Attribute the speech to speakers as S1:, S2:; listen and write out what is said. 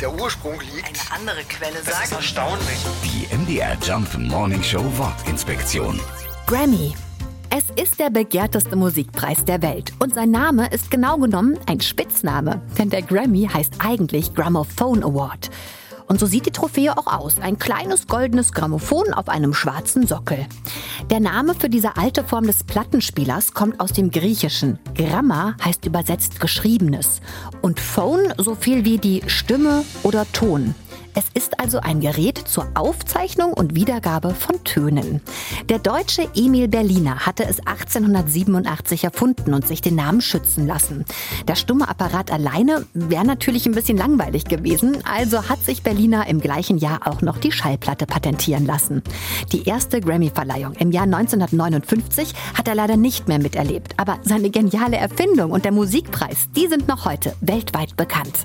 S1: der Ursprung liegt.
S2: Eine andere Quelle
S1: Das ist
S2: sagt.
S1: erstaunlich.
S3: Die MDR Jump Morning Show Wortinspektion.
S4: Grammy. Es ist der begehrteste Musikpreis der Welt und sein Name ist genau genommen ein Spitzname, denn der Grammy heißt eigentlich Gramophone Award. Und so sieht die Trophäe auch aus. Ein kleines goldenes Grammophon auf einem schwarzen Sockel. Der Name für diese alte Form des Plattenspielers kommt aus dem Griechischen. Gramma heißt übersetzt Geschriebenes. Und Phone so viel wie die Stimme oder Ton. Es ist also ein Gerät zur Aufzeichnung und Wiedergabe von Tönen. Der deutsche Emil Berliner hatte es 1887 erfunden und sich den Namen schützen lassen. Der stumme Apparat alleine wäre natürlich ein bisschen langweilig gewesen, also hat sich Berliner im gleichen Jahr auch noch die Schallplatte patentieren lassen. Die erste Grammy-Verleihung im Jahr 1959 hat er leider nicht mehr miterlebt, aber seine geniale Erfindung und der Musikpreis, die sind noch heute weltweit bekannt.